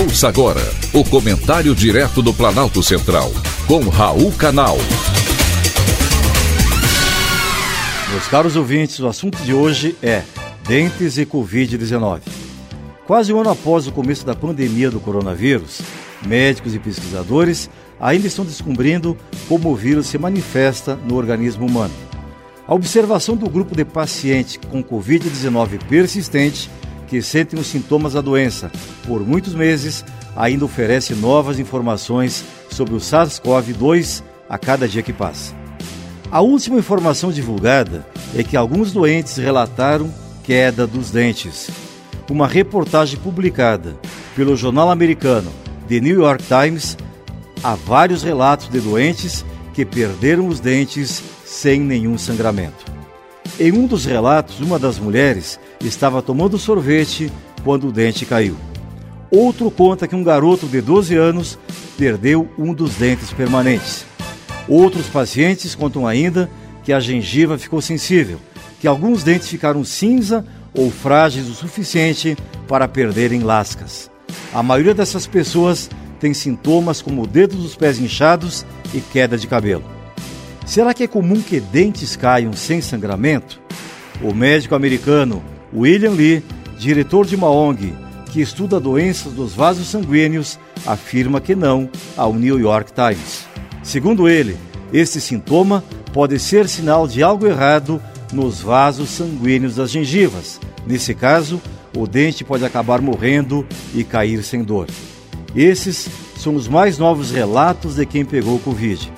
Ouça agora o comentário direto do Planalto Central, com Raul Canal. Meus caros ouvintes, o assunto de hoje é dentes e Covid-19. Quase um ano após o começo da pandemia do coronavírus, médicos e pesquisadores ainda estão descobrindo como o vírus se manifesta no organismo humano. A observação do grupo de pacientes com Covid-19 persistente que sentem os sintomas da doença por muitos meses ainda oferece novas informações sobre o SARS-CoV-2 a cada dia que passa. A última informação divulgada é que alguns doentes relataram queda dos dentes. Uma reportagem publicada pelo jornal americano The New York Times há vários relatos de doentes que perderam os dentes sem nenhum sangramento. Em um dos relatos, uma das mulheres estava tomando sorvete quando o dente caiu. Outro conta que um garoto de 12 anos perdeu um dos dentes permanentes. Outros pacientes contam ainda que a gengiva ficou sensível, que alguns dentes ficaram cinza ou frágeis o suficiente para perderem lascas. A maioria dessas pessoas tem sintomas como dedos dos pés inchados e queda de cabelo. Será que é comum que dentes caiam sem sangramento? O médico americano William Lee, diretor de uma ONG que estuda doenças dos vasos sanguíneos, afirma que não ao New York Times. Segundo ele, este sintoma pode ser sinal de algo errado nos vasos sanguíneos das gengivas. Nesse caso, o dente pode acabar morrendo e cair sem dor. Esses são os mais novos relatos de quem pegou Covid.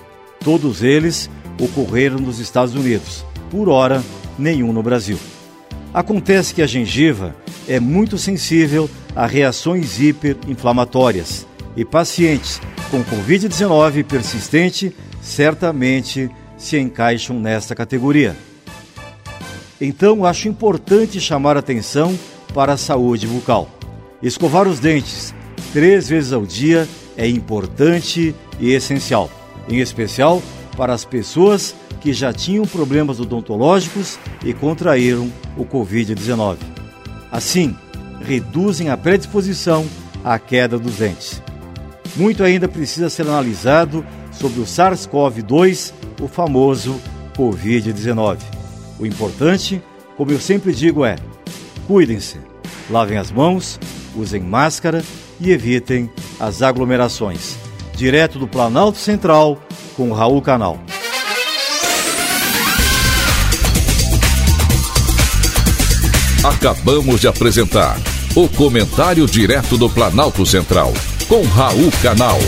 Todos eles ocorreram nos Estados Unidos, por hora, nenhum no Brasil. Acontece que a gengiva é muito sensível a reações hiperinflamatórias e pacientes com Covid-19 persistente certamente se encaixam nesta categoria. Então, acho importante chamar atenção para a saúde bucal. Escovar os dentes três vezes ao dia é importante e essencial, em especial para as pessoas que já tinham problemas odontológicos e contraíram o Covid-19. Assim, reduzem a predisposição à queda dos dentes. Muito ainda precisa ser analisado sobre o SARS-CoV-2, o famoso Covid-19. O importante, como eu sempre digo, é: cuidem-se, lavem as mãos, usem máscara e evitem as aglomerações. Direto do Planalto Central, com Raul Canal. Acabamos de apresentar o Comentário Direto do Planalto Central, com Raul Canal.